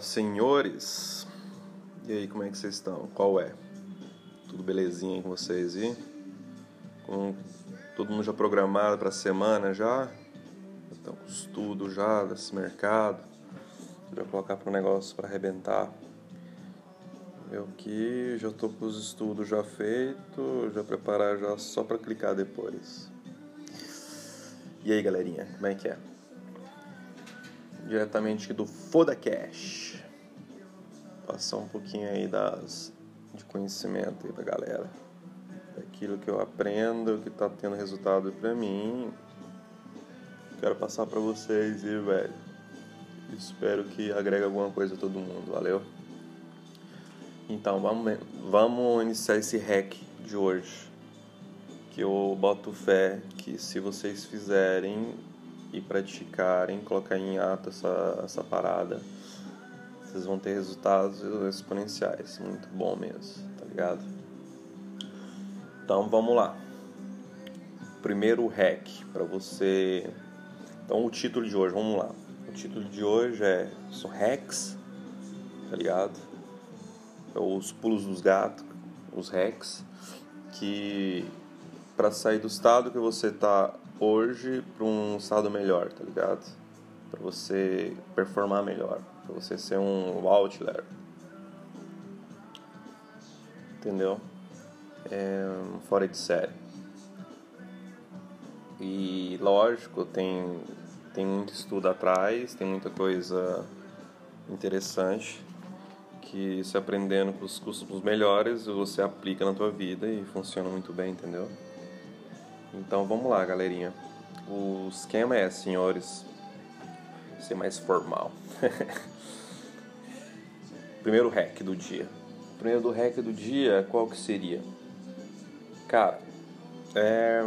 senhores! E aí, como é que vocês estão? Qual é? Tudo belezinha aí com vocês aí? Com todo mundo já programado para a semana já? Então, estudo já desse mercado. Já colocar para o negócio para arrebentar. Eu que já estou com os estudos já feitos, já preparar já só para clicar depois. E aí, galerinha, como é que é? Diretamente do Foda Cash. Passar um pouquinho aí das de conhecimento aí pra galera. Daquilo que eu aprendo, que tá tendo resultado pra mim. Quero passar pra vocês e, velho. Espero que agregue alguma coisa a todo mundo, valeu? Então, vamos, vamos iniciar esse hack de hoje que eu boto fé que se vocês fizerem e praticarem, colocar em ato essa, essa parada, vocês vão ter resultados exponenciais. Muito bom mesmo, tá ligado? Então vamos lá. Primeiro hack para você. Então o título de hoje, vamos lá. O título de hoje é são hacks, tá ligado? É os pulos dos gatos, os hacks que para sair do estado que você tá hoje para um estado melhor, tá ligado? Para você performar melhor, para você ser um outlier. Entendeu? É, fora de série. E lógico, tem tem muito estudo atrás, tem muita coisa interessante que se aprendendo com os custos melhores, você aplica na tua vida e funciona muito bem, entendeu? Então vamos lá, galerinha. O esquema é, senhores, ser mais formal. Primeiro hack do dia. Primeiro do hack do dia, qual que seria? Cara, é,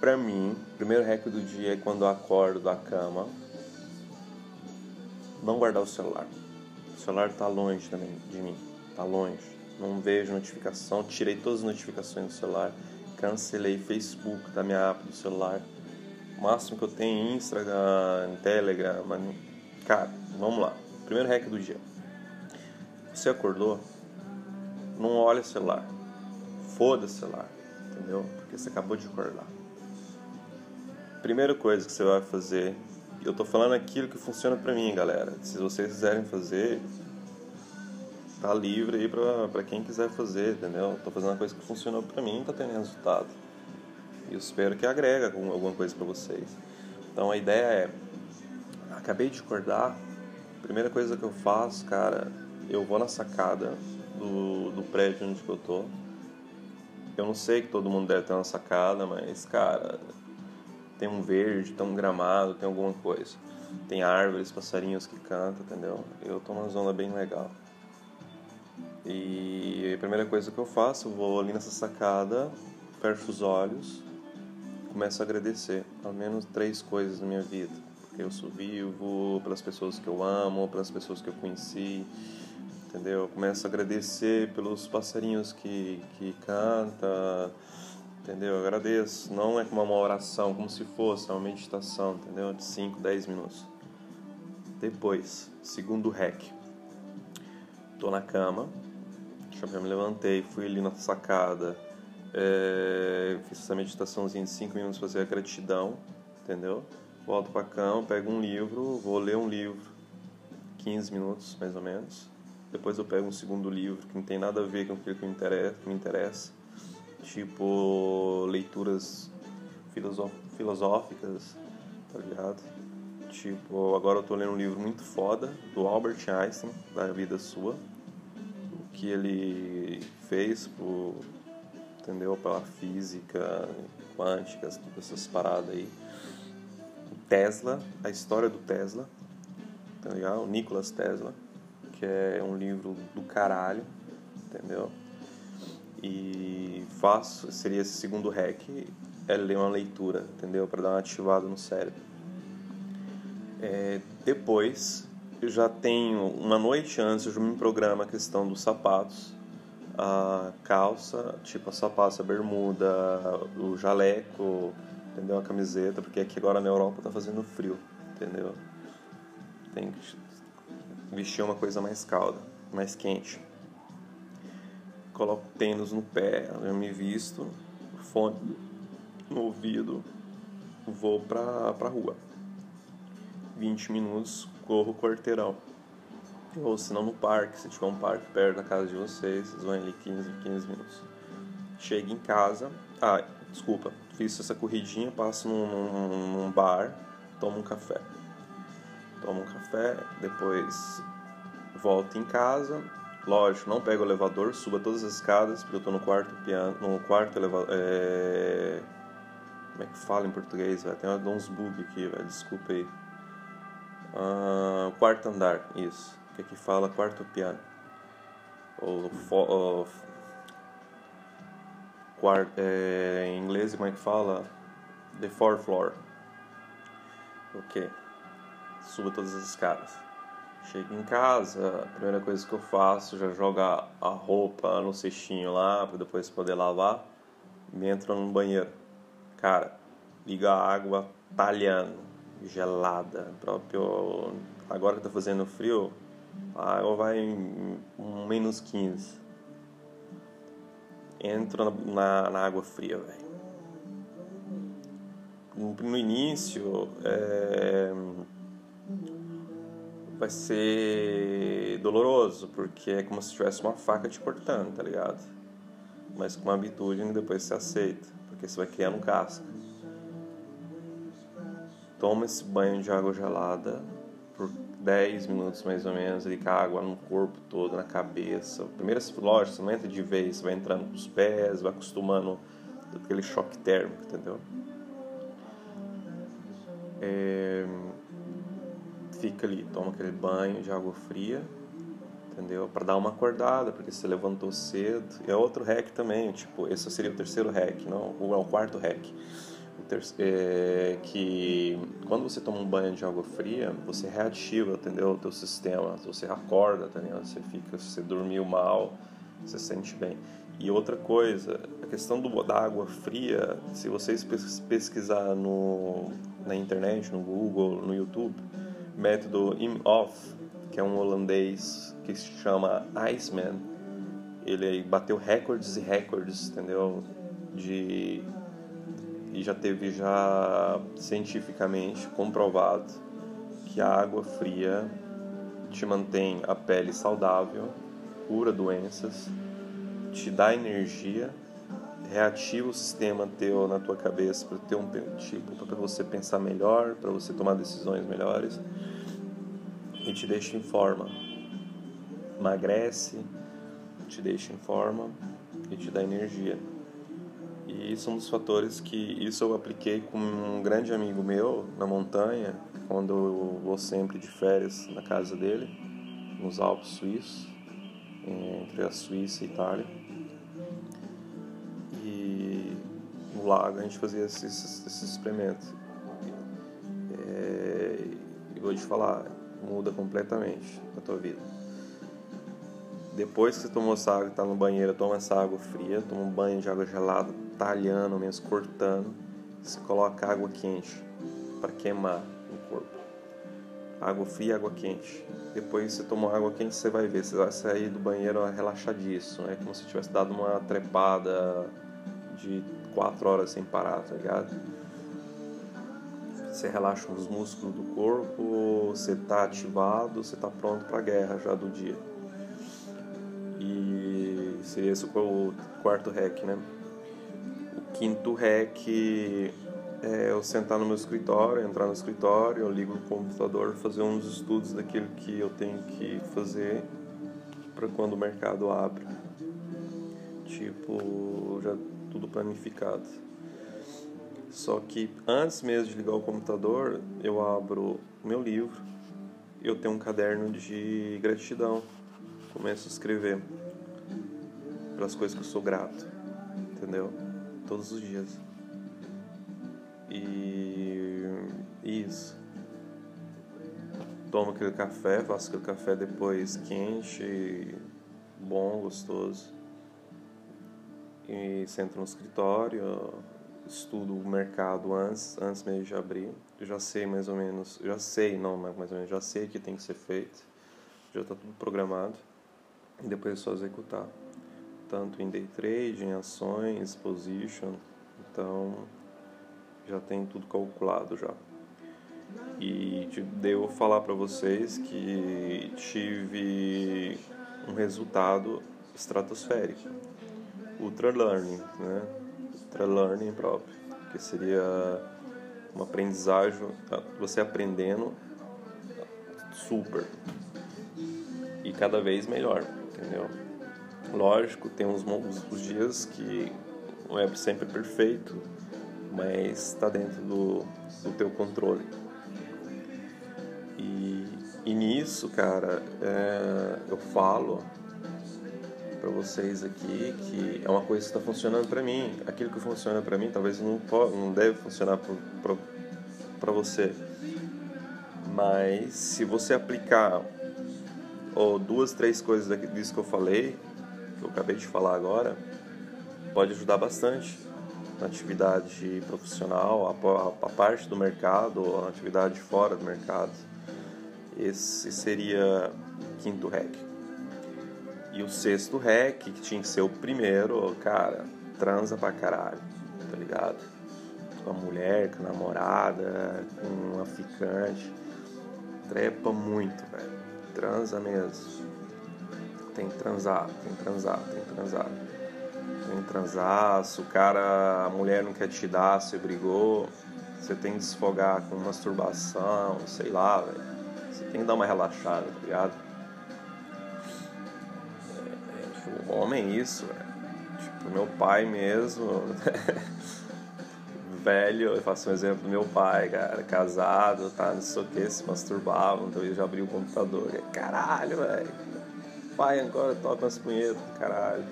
pra mim, primeiro hack do dia é quando eu acordo da cama, não guardar o celular. O celular tá longe também de mim, tá longe. Não vejo notificação, tirei todas as notificações do celular cancelei Facebook da minha app do celular. O máximo que eu tenho é Instagram, Telegram, cara, vamos lá. Primeiro hack do dia. Você acordou? Não olha o celular. Foda o celular, entendeu? Porque você acabou de acordar. Primeira coisa que você vai fazer, eu tô falando aquilo que funciona pra mim, galera. Se vocês quiserem fazer, tá livre aí pra quem quiser fazer, entendeu? Tô fazendo uma coisa que funcionou pra mim e tá tendo resultado. E eu espero que agrega alguma coisa pra vocês. Então a ideia é, acabei de acordar, primeira coisa que eu faço, cara, eu vou na sacada do, do prédio onde eu tô. Eu não sei que todo mundo deve ter uma sacada, mas, cara, tem um verde, tem um gramado, tem alguma coisa. Tem árvores, passarinhos que cantam, entendeu? Eu tô numa zona bem legal. E a primeira coisa que eu faço, vou ali nessa sacada, fecho os olhos, começo a agradecer ao menos três coisas na minha vida. Porque eu sou vivo, pelas pessoas que eu amo, pelas pessoas que eu conheci, entendeu? Eu começo a agradecer pelos passarinhos que, que canta, entendeu? Eu agradeço. Não é como uma oração, como se fosse uma meditação, entendeu? De 5, 10 minutos. Depois, segundo hack. Tô na cama, já me levantei, fui ali na sacada, é, fiz essa meditaçãozinha de 5 minutos fazer a gratidão, entendeu? Volto pra cama, pego um livro, vou ler um livro, 15 minutos mais ou menos. Depois eu pego um segundo livro que não tem nada a ver com aquilo que me interessa, que me interessa tipo leituras filosóficas, tá ligado? Tipo, agora eu tô lendo um livro muito foda do Albert Einstein, da vida sua que ele fez por, entendeu? Pela física quântica, essas paradas aí. O Tesla, a história do Tesla, tá ligado? O Nicolas Tesla, que é um livro do caralho, entendeu? E faço, seria esse segundo hack, é ler uma leitura, entendeu? Para dar uma ativada no cérebro. É, depois eu já tenho uma noite antes, eu já me programo a questão dos sapatos, a calça, tipo a sapato, a bermuda, o jaleco, entendeu? A camiseta, porque aqui agora na Europa tá fazendo frio, entendeu? Tem que vestir uma coisa mais calda, mais quente. Coloco tênis no pé, eu me visto, fone no ouvido, vou pra, pra rua. 20 minutos, corro o quarteirão. Ou se não no parque, se tiver um parque perto da casa de vocês, vocês vão ali 15, 15 minutos. Chego em casa, ah, desculpa, fiz essa corridinha, passo num, num, num bar, tomo um café. Tomo um café, depois volto em casa. Lógico, não pego o elevador, suba todas as escadas, porque eu tô no quarto piano, no quarto elevador. É... Como é que fala em português, velho? Tem uns bug aqui, velho. Desculpa aí. Uh, quarto andar, isso. Que aqui fala quarto piano. Ou, quarto, é, em inglês, como é que fala? The fourth floor. Ok. Subo todas as escadas. Chego em casa, a primeira coisa que eu faço já joga a roupa no cestinho lá para depois poder lavar. Me entro no banheiro. Cara, liga a água talhando, gelada, próprio. Agora que tá fazendo frio, a água vai em menos 15. Entro na, na, água fria, velho. No, início, é vai ser doloroso, porque é como se tivesse uma faca te cortando, tá ligado? Mas com uma habitude depois você aceita, porque você vai criando casca. Toma esse banho de água gelada por 10 minutos mais ou menos, com a água no corpo todo, na cabeça. Primeiro, lógico, você não entra de vez, você vai entrando com os pés, vai acostumando aquele choque térmico, entendeu? É fica ali, toma aquele banho de água fria, entendeu? Para dar uma acordada, porque você levantou cedo. E é outro hack também, tipo, esse seria o terceiro hack, não, ou é o quarto hack. É, que quando você toma um banho de água fria, você reativa, entendeu? O teu sistema, você acorda, entendeu? Você fica, você dormiu mal, você sente bem. E outra coisa, a questão do, da água fria, se vocês pesquisar no, na internet, no Google, no YouTube, método Imhoff, que é um holandês que se chama Iceman. Ele bateu recordes e recordes, entendeu? De e já teve já cientificamente comprovado que a água fria te mantém a pele saudável, cura doenças, te dá energia, reativa o sistema teu na tua cabeça para ter um tipo para você pensar melhor, para você tomar decisões melhores e te deixa em forma. Emagrece, te deixa em forma e te dá energia. E isso é um dos fatores que isso eu apliquei com um grande amigo meu na montanha, quando eu vou sempre de férias na casa dele, nos Alpes suíços, entre a Suíça e a Itália. E no lago a gente fazia esses, experimentos. É, e vou te falar, muda completamente a tua vida. Depois que você tomou essa água, está no banheiro, toma essa água fria, toma um banho de água gelada, talhando, mesmo cortando, você coloca água quente para queimar o corpo. Água fria, água quente. Depois você toma água quente, você vai ver, você vai sair do banheiro relaxadíssimo, é como se tivesse dado uma trepada de quatro horas sem parar, tá ligado? Você relaxa os músculos do corpo, você está ativado, você está pronto para a guerra já do dia. E seria esse o quarto hack, né? O quinto hack é eu sentar no meu escritório, entrar no escritório, eu ligo o computador, fazer uns estudos daquilo que eu tenho que fazer para quando o mercado abre. Tipo, já tudo planificado. Só que antes mesmo de ligar o computador, eu abro meu livro, eu tenho um caderno de gratidão, começo a escrever pelas coisas que eu sou grato, entendeu? Todos os dias. E isso. Tomo aquele café, faço aquele café depois quente, bom, gostoso. E sento no escritório, estudo o mercado antes, antes mesmo de abrir. Eu já sei mais ou menos, já sei, não mais ou menos, já sei o que tem que ser feito. já está tudo programado e depois é só executar. Tanto em day trade, em ações, position, então já tem tudo calculado já. E devo falar para vocês que tive um resultado estratosférico. Ultra Learning, né? Ultra Learning próprio, que seria uma aprendizagem, você aprendendo super e cada vez melhor, entendeu? Lógico, tem uns, uns dias que não é sempre perfeito, mas está dentro do, do teu controle. E, e nisso, cara, é, eu falo para vocês aqui que é uma coisa que está funcionando para mim. Aquilo que funciona para mim talvez não, pode, não deve funcionar para você. Mas se você aplicar ou duas, três coisas disso que eu falei, que eu acabei de falar agora, pode ajudar bastante na atividade profissional, a, a parte do mercado, a atividade fora do mercado. Esse seria o quinto hack. E o sexto rec, que tinha que ser o primeiro, cara, transa pra caralho, tá ligado? Com a mulher, com a namorada, com uma ficante. Trepa muito, velho. Transa mesmo. Tem transar, tem transar, tem transar. Tem. Se o cara, a mulher não quer te dar, você brigou, você tem que desfogar com masturbação, sei lá, velho. Você tem que dar uma relaxada, tá ligado? homem isso, velho. Tipo, meu pai mesmo. velho, eu faço um exemplo do meu pai, cara, casado, tá, não sei o que, se masturbava, então eu já abri o computador. Caralho, velho. Pai agora toca umas punhetas, caralho.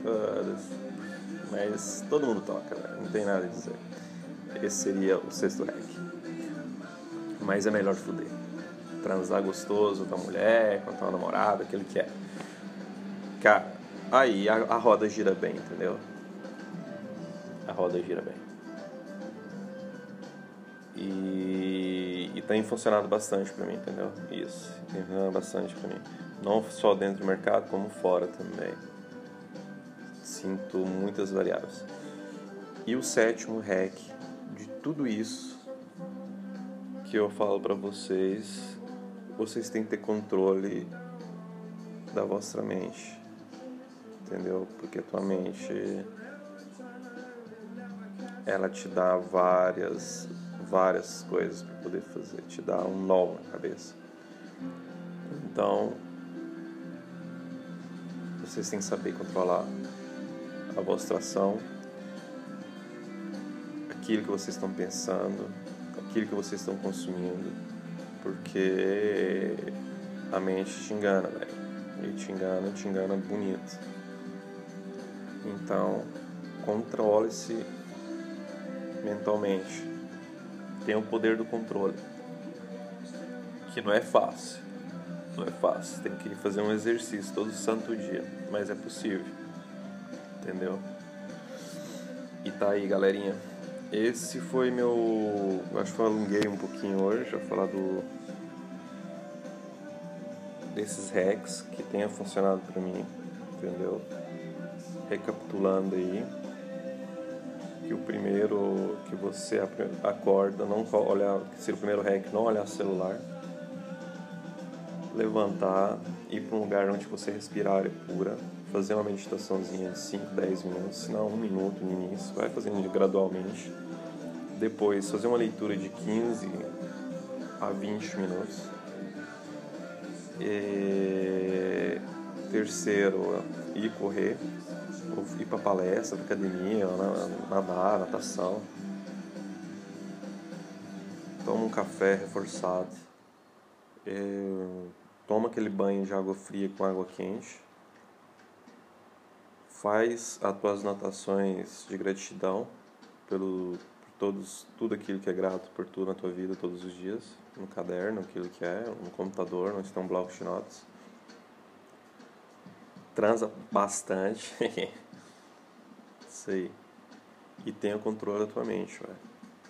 Mas todo mundo toca, velho, não tem nada a dizer. Esse seria o sexto hack. Mas é melhor fuder. Transar gostoso com a mulher, com a tua namorada, aquilo que é. Cara, Aí a, a roda gira bem, entendeu? A roda gira bem. E, e tem funcionado bastante para mim, entendeu? Isso, tem funcionado bastante para mim. Não só dentro do mercado, como fora também. Sinto muitas variáveis. E o sétimo hack de tudo isso que eu falo para vocês, vocês têm que ter controle da vossa mente entendeu? Porque a tua mente ela te dá várias várias coisas para poder fazer, te dá um nó na cabeça. Então, vocês têm que saber controlar a vossa ação, aquilo que vocês estão pensando, aquilo que vocês estão consumindo, porque a mente te engana, velho. E te engana, te engana bonito. Então, controle-se mentalmente. Tenha o poder do controle. Que não é fácil. Não é fácil. Tem que fazer um exercício todo santo dia. Mas é possível. Entendeu? E tá aí, galerinha. Esse foi meu. Acho que eu alonguei um pouquinho hoje a falar do. desses hacks que tenha funcionado para mim. Entendeu? recapitulando aí, que o primeiro que você acorda, não olhar, que o primeiro hack, não olhar celular, levantar, ir para um lugar onde você respirar é pura, fazer uma meditaçãozinha de 5, 10 minutos, se não um minuto no início, vai fazendo gradualmente. Depois fazer uma leitura de 15 a 20 minutos. E... Terceiro, ir correr ir para palestra, para academia, nadar, natação. Toma um café reforçado. É, toma aquele banho de água fria com água quente. Faz as tuas natações de gratidão pelo por todos, tudo aquilo que é grato por tudo na tua vida todos os dias, no caderno, aquilo que é, no computador, onde estão um bloco de notas transa bastante. Aí. E tenha controle da tua mente, velho.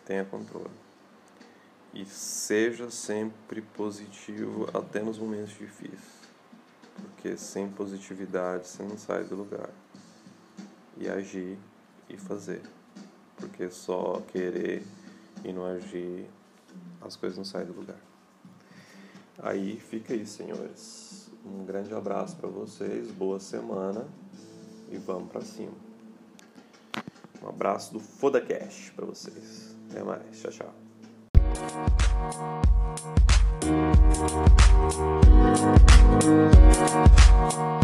Tenha controle. E seja sempre positivo até nos momentos difíceis. Porque sem positividade você não sai do lugar. E agir e fazer. Porque só querer e não agir, as coisas não saem do lugar. Aí fica aí, senhores. Um grande abraço para vocês, boa semana e vamos para cima. Um abraço do Foda Cash para vocês. Até mais. Tchau, tchau. Thank you.